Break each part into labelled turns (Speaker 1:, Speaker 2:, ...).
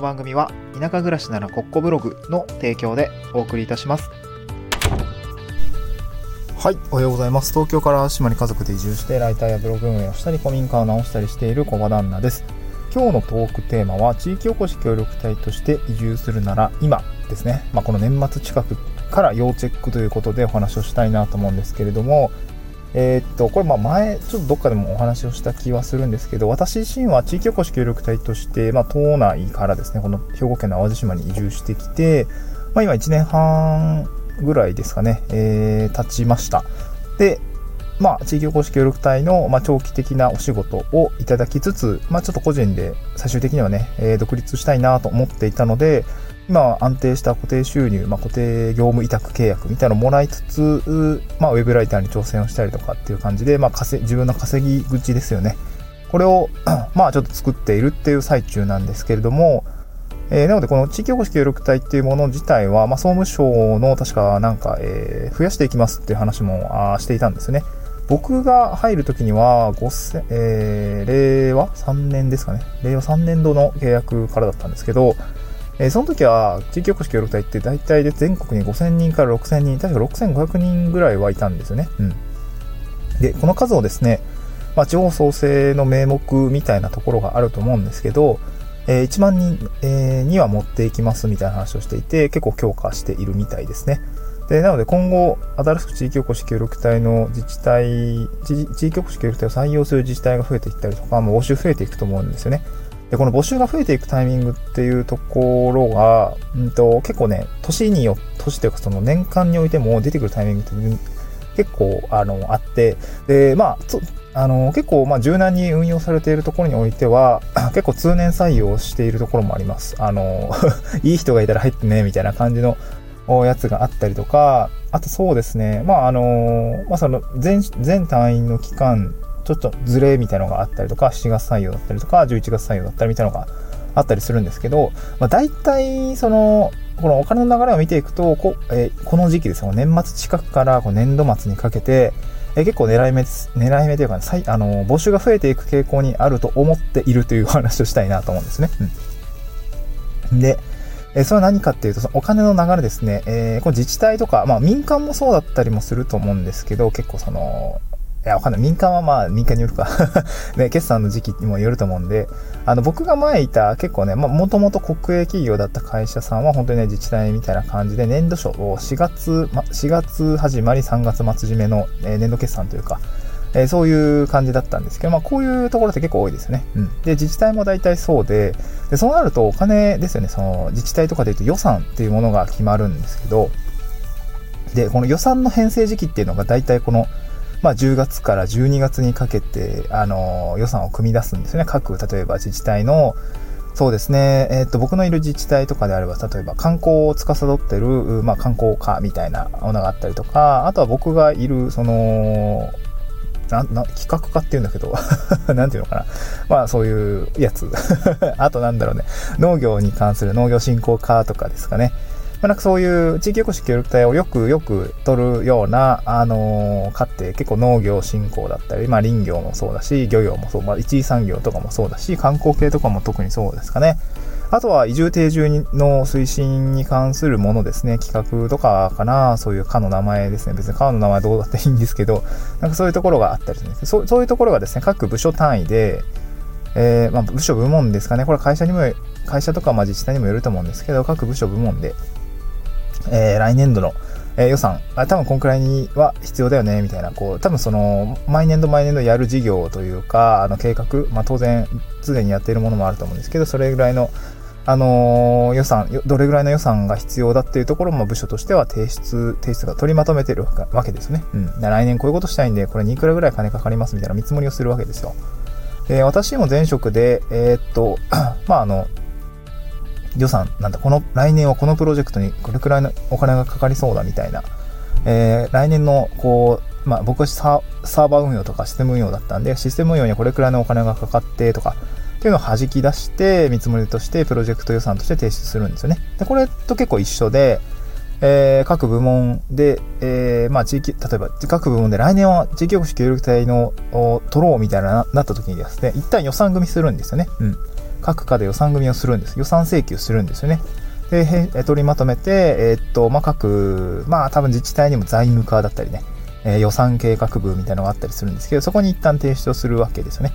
Speaker 1: の番組は田舎暮らしならコッコブログの提供でお送りいたします。はいおはようございます。東京から島に家族で移住してライターやブログ運営をしたり古民家を直したりしている小場旦那です。今日のトークテーマは地域おこし協力隊として移住するなら今ですね、まあ、この年末近くから要チェックということでお話をしたいなと思うんですけれどもえー、っと、これまあ前、ちょっとどっかでもお話をした気はするんですけど、私自身は地域おこし協力隊として、まあ、島内からですね、この兵庫県の淡路島に移住してきて、まあ、今1年半ぐらいですかね、えー、経ちました。で、まあ、地域おこし協力隊の、まあ、長期的なお仕事をいただきつつ、まあ、ちょっと個人で最終的にはね、えー、独立したいなと思っていたので、今は安定した固定収入、まあ、固定業務委託契約みたいなのをもらいつつ、まあ、ウェブライターに挑戦をしたりとかっていう感じで、まあ、稼自分の稼ぎ口ですよね。これを、まあ、ちょっと作っているっていう最中なんですけれども、えー、なので、この地域おこし協力隊っていうもの自体は、まあ、総務省の確かなんか、えー、増やしていきますっていう話もあしていたんですね。僕が入るときには、えー、令和3年ですかね。令和3年度の契約からだったんですけど、えー、その時は地域おこし協力隊って大体で全国に5000人から6000人、確か6500人ぐらいはいたんですよね。うん。で、この数をですね、まあ、地方創生の名目みたいなところがあると思うんですけど、えー、1万人、えー、には持っていきますみたいな話をしていて、結構強化しているみたいですね。で、なので今後、新しく地域おこし協力隊の自治体、地域おこし協力隊を採用する自治体が増えていったりとか、もう募集増えていくと思うんですよね。で、この募集が増えていくタイミングっていうところが、うんと、結構ね、年によ、年というかその年間においても出てくるタイミングって結構、あの、あって、で、まあ、あの、結構、まあ、柔軟に運用されているところにおいては、結構通年採用しているところもあります。あの、いい人がいたら入ってね、みたいな感じのやつがあったりとか、あとそうですね、まあ、あの、まあ、その、全、全隊員の期間ちょっとズレみたいなのがあったりとか、7月採用だったりとか、11月採用だったりみたいなのがあったりするんですけど、まあ、大体、その、このお金の流れを見ていくと、こ,、えー、この時期ですよ、年末近くからこう年度末にかけて、えー、結構狙い目です。狙い目というか、ね、あの募集が増えていく傾向にあると思っているという話をしたいなと思うんですね。うん、で、え、それは何かっていうと、そのお金の流れですね、えー、この自治体とか、まあ民間もそうだったりもすると思うんですけど、結構その、いや、わかんない。民間はまあ、民間によるか ね、決算の時期にもよると思うんで、あの、僕が前いた結構ね、まあ、もともと国営企業だった会社さんは本当にね、自治体みたいな感じで、年度書を4月、ま、4月始まり3月末締めの、えー、年度決算というか、えー、そういう感じだったんですけど、まあ、こういうところって結構多いですよね。うん。で、自治体も大体そうで、で、そうなるとお金ですよね、その、自治体とかで言うと予算っていうものが決まるんですけど、で、この予算の編成時期っていうのが大体この、まあ、10月から12月にかけて、あの、予算を組み出すんですよね。各、例えば自治体の、そうですね。えっ、と、僕のいる自治体とかであれば、例えば観光を司ってる、まあ、観光課みたいなものがあったりとか、あとは僕がいる、その、な、な、企画課って言うんだけど、なんていうのかな。まあ、そういうやつ。あとなんだろうね。農業に関する農業振興課とかですかね。まあ、なんかそういう地域おこし協力隊をよくよく取るような、あのー、かって結構農業振興だったり、まあ林業もそうだし、漁業もそう、まあ一次産業とかもそうだし、観光系とかも特にそうですかね。あとは移住定住の推進に関するものですね。企画とかかな。そういう課の名前ですね。別に課の名前どうだっていいんですけど、なんかそういうところがあったりするんですそそういうところがですね、各部署単位で、えー、まあ、部署部門ですかね。これ会社にも、会社とかまあ自治体にもよると思うんですけど、各部署部門で、えー、来年度の、えー、予算あ、多分こんくらいには必要だよね、みたいな、こう、多分その、毎年度毎年度やる事業というか、あの、計画、まあ当然、すでにやっているものもあると思うんですけど、それぐらいの、あのー、予算、どれぐらいの予算が必要だっていうところも部署としては提出、提出が取りまとめてるわけですね。うん。来年こういうことしたいんで、これにいくらぐらい金かかりますみたいな見積もりをするわけですよ。で、私も前職で、えー、っと、まあ、あの、予算なんだ、この、来年はこのプロジェクトにこれくらいのお金がかかりそうだみたいな、えー、来年の、こう、まあ僕はサーバー運用とかシステム運用だったんで、システム運用にこれくらいのお金がかかってとか、っていうのを弾き出して、見積もりとしてプロジェクト予算として提出するんですよね。で、これと結構一緒で、えー、各部門で、えー、まあ地域、例えば各部門で来年は地域おこし協力隊のを取ろうみたいななった時にですね、一旦予算組みするんですよね。うん。各課で予算組をするんです。予算請求するんですよね。で、取りまとめて、えー、っと、まあ、各、まあ、多分自治体にも財務課だったりね、えー、予算計画部みたいなのがあったりするんですけど、そこに一旦提出をするわけですよね。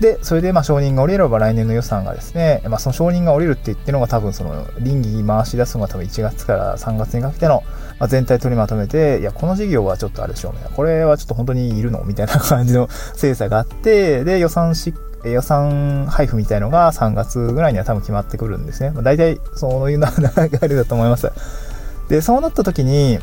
Speaker 1: で、それで、ま、承認が下りれば来年の予算がですね、まあ、その承認が下りるって言ってるのが多分その、倫理回し出すのが多分1月から3月にかけての、ま、全体取りまとめて、いや、この事業はちょっとあれでしょうみたいな、これはちょっと本当にいるの？みたいな感じの精査があって、で、予算し予算配布みたいのが3月ぐらいには多分決まってくるんですね。まあ、大体そういう流れだと思います。で、そうなった時に、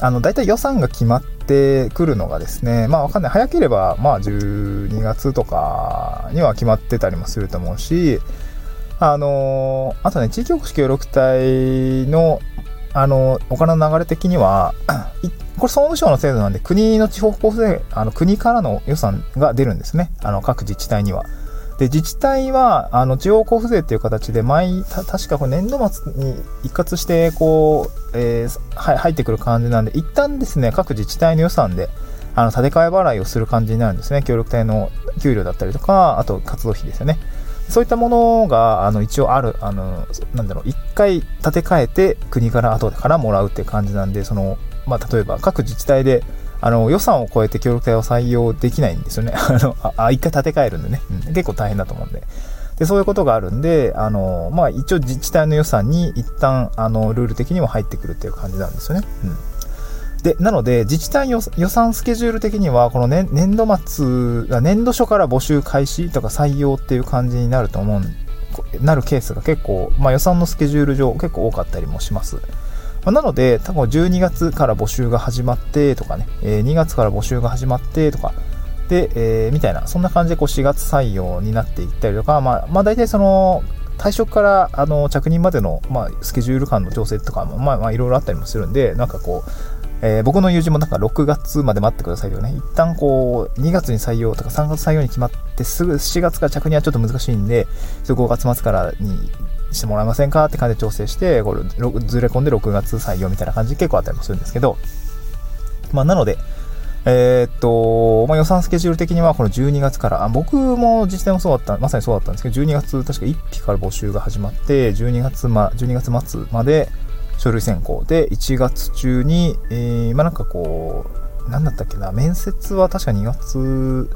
Speaker 1: あの、大体予算が決まってくるのがですね、まあわかんない。早ければ、まあ12月とかには決まってたりもすると思うし、あのあとね、地域おこし協力隊の、あのお金の流れ的には、一これ総務省の制度なんで、国の地方交付税、あの国からの予算が出るんですね。あの各自治体には。で、自治体は、あの、地方交付税っていう形で、毎、確かこ年度末に一括して、こう、えー、入ってくる感じなんで、一旦ですね、各自治体の予算で、あの、建て替え払いをする感じになるんですね。協力隊の給料だったりとか、あと活動費ですよね。そういったものが、あの、一応ある、あの、なんだろう、一回建て替えて、国から後からもらうっていう感じなんで、その、まあ、例えば各自治体で、あの、予算を超えて協力隊を採用できないんですよね。あの、あ、一回建て替えるんでね、うん。結構大変だと思うんで。で、そういうことがあるんで、あの、まあ、一応自治体の予算に一旦、あの、ルール的にも入ってくるっていう感じなんですよね。うん。で、なので、自治体予算スケジュール的には、この年年度末、年度初から募集開始とか採用っていう感じになると思う、なるケースが結構、まあ予算のスケジュール上結構多かったりもします。まあ、なので、多分12月から募集が始まってとかね、えー、2月から募集が始まってとか、で、えー、みたいな、そんな感じでこう4月採用になっていったりとか、まあ、まあ大体その、退職からあの着任までの、まあ、スケジュール感の調整とかも、まあ、まあいろいろあったりもするんで、なんかこう、えー、僕の友人もなんか6月まで待ってくださいとかね、一旦こう、2月に採用とか3月採用に決まってすぐ7月から着任はちょっと難しいんで、5月末からにしてもらえませんかって感じで調整して、これずれ込んで6月採用みたいな感じで結構あったりもするんですけど、まあ、なので、えー、っと、まあ、予算スケジュール的にはこの12月から、あ僕も自治体もそうだった、まさにそうだったんですけど、12月確か1日から募集が始まって、12月,、ま、12月末まで書類選考で、1月中に、えー、まあ、なんかこう、なんだったっけな、面接は確か2月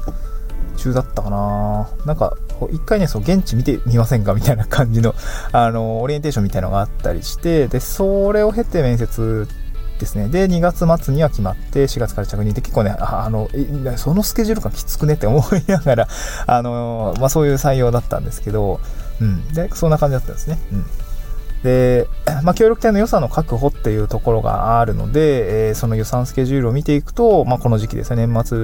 Speaker 1: 中だったかな。なんか、一回ね、そう、現地見てみませんかみたいな感じの、あの、オリエンテーションみたいなのがあったりして、で、それを経て面接ですね。で、2月末には決まって、4月から着任で結構ね、あの、そのスケジュール感きつくねって 思いながら、あの、まあ、そういう採用だったんですけど、うん。で、そんな感じだったんですね。うん。で、まあ、協力隊の予算の確保っていうところがあるので、えー、その予算スケジュールを見ていくと、まあ、この時期ですね、年末、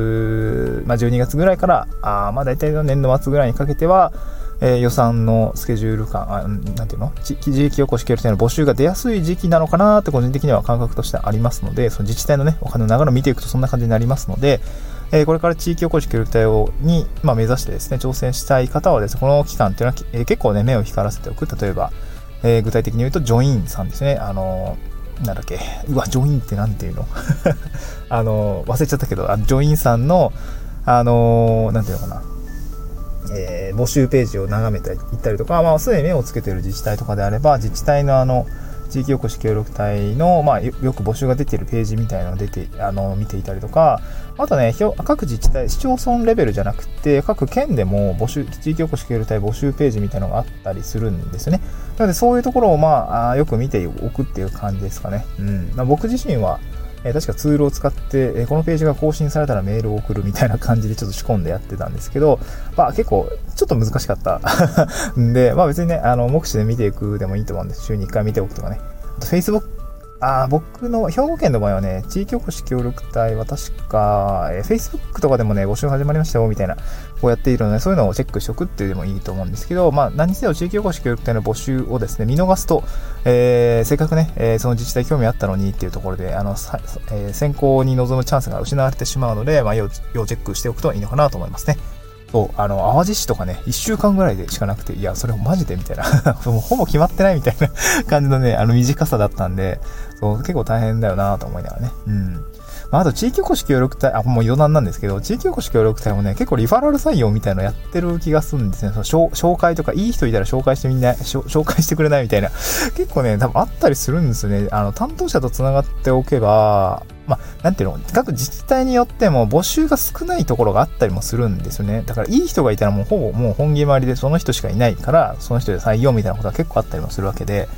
Speaker 1: まあ、12月ぐらいから、あまあ、大体年度末ぐらいにかけては、えー、予算のスケジュール感、あなんていうの？地域おこし協力隊の募集が出やすい時期なのかなって個人的には感覚としてありますので、その自治体のね、お金の流れを見ていくとそんな感じになりますので、えー、これから地域おこし協力隊をに、まあ、目指してですね、挑戦したい方はですね、この期間っていうのは、えー、結構ね、目を光らせておく。例えば、えー、具体的に言うと、ジョインさんですね。あのー、なんだっけ。うわ、ジョインって何て言うの？あの、忘れちゃったけど、あのジョインさんの、あの何て言うのかな。え募集ページを眺めていったりとか、まあ、すでに目をつけてる自治体とかであれば、自治体のあの、地域おこし協力隊の、まあ、よく募集が出ているページみたいなのを出て、あの、見ていたりとか、あとね、各自治体、市町村レベルじゃなくて、各県でも募集、地域おこし協力隊募集ページみたいなのがあったりするんですね。なので、そういうところを、まあ、よく見ておくっていう感じですかね。うん。まあ、僕自身は、えー、確かツールを使って、え、このページが更新されたらメールを送るみたいな感じでちょっと仕込んでやってたんですけど、まあ結構ちょっと難しかったん で、まあ別にね、あの、目視で見ていくでもいいと思うんです。週に1回見ておくとかね。あと Facebook あ僕の、兵庫県の場合はね、地域おこし協力隊は確か、えー、Facebook とかでもね、募集始まりましたよ、みたいな、こうやっているので、そういうのをチェックしておくっていうでもいいと思うんですけど、まあ、何せよ地域おこし協力隊の募集をですね、見逃すと、えー、せっかくね、えー、その自治体興味あったのにっていうところで、あの、えー、選考に臨むチャンスが失われてしまうので、まあ、要チェックしておくといいのかなと思いますね。そう、あの、淡路市とかね、1週間ぐらいでしかなくて、いや、それマジでみたいな もうほぼ決まってないみたいな 感じのね、あの短さだったんで、そう、結構大変だよなと思いながらね。うん。まあ、あと地域おこし協力隊、あ、もう余談なんですけど、地域おこし協力隊もね、結構リファラル採用みたいなのやってる気がするんですね。その紹介とか、いい人いたら紹介してみんな、紹介してくれないみたいな。結構ね、多分あったりするんですよね。あの、担当者と繋がっておけば、まあ、なんていうの、各自治体によっても募集が少ないところがあったりもするんですよね。だから、いい人がいたらもうほぼもう本気回りでその人しかいないから、その人で採用みたいなことが結構あったりもするわけで、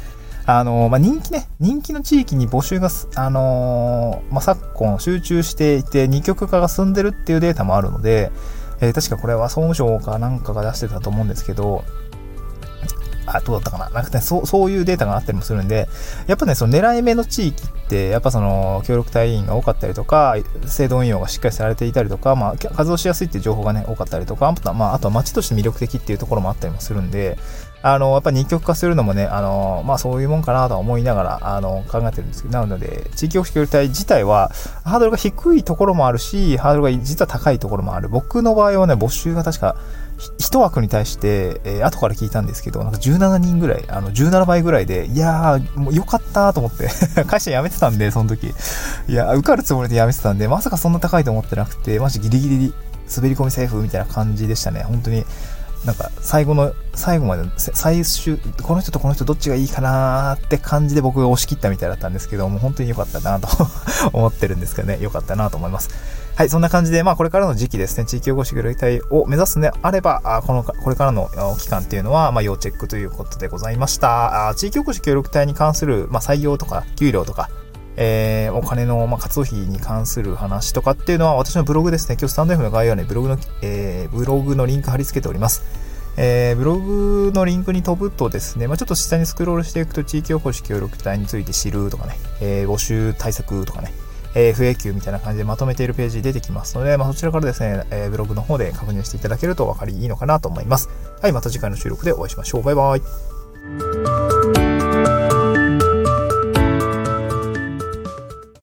Speaker 1: あの、まあ、人気ね、人気の地域に募集が、あのー、まあ、昨今集中していて、二極化が進んでるっていうデータもあるので、えー、確かこれは総務省かなんかが出してたと思うんですけど、あ、どうだったかな？なんかね、そう、そういうデータがあったりもするんで、やっぱね、その狙い目の地域って、やっぱその、協力隊員が多かったりとか、制度運用がしっかりされていたりとか、まあ、活動しやすいっていう情報がね、多かったりとか、あとは、まあ、あとは街として魅力的っていうところもあったりもするんで、あの、やっぱ二極化するのもね、あの、まあそういうもんかなとは思いながら、あの、考えてるんですけど、なので、地域おこし協力隊自体は、ハードルが低いところもあるし、ハードルが実は高いところもある。僕の場合はね、募集が確か、一枠に対して、えー、後から聞いたんですけど、なんか17人ぐらい、あの、17倍ぐらいで、いやー、もうよかったと思って 会社辞めてたんで、その時。いや、受かるつもりで辞めてたんで、まさかそんな高いと思ってなくて、マジギリギリ滑り込みセーフみたいな感じでしたね。本当に。なんか最後の、最後まで、最終、この人とこの人どっちがいいかなーって感じで僕が押し切ったみたいだったんですけども、本当に良かったなと 思ってるんですけどね、良かったなと思います。はい、そんな感じで、まあこれからの時期ですね、地域おこし協力隊を目指すね、あれば、あこの、これからの期間っていうのは、まあ要チェックということでございました。あ地域おこし協力隊に関する、まあ採用とか、給料とか、えー、お金の、まあ、活動費に関する話とかっていうのは私のブログですね。今日スタンド F の概要欄にブログの、えー、ブログのリンク貼り付けております。えー、ブログのリンクに飛ぶとですね、まあ、ちょっと下にスクロールしていくと地域おこし協力隊について知るとかね、え、募集対策とかね、えー、FAQ みたいな感じでまとめているページ出てきますので、まあ、そちらからですね、え、ブログの方で確認していただけると分かりいいのかなと思います。はい、また次回の収録でお会いしましょう。バイバイ。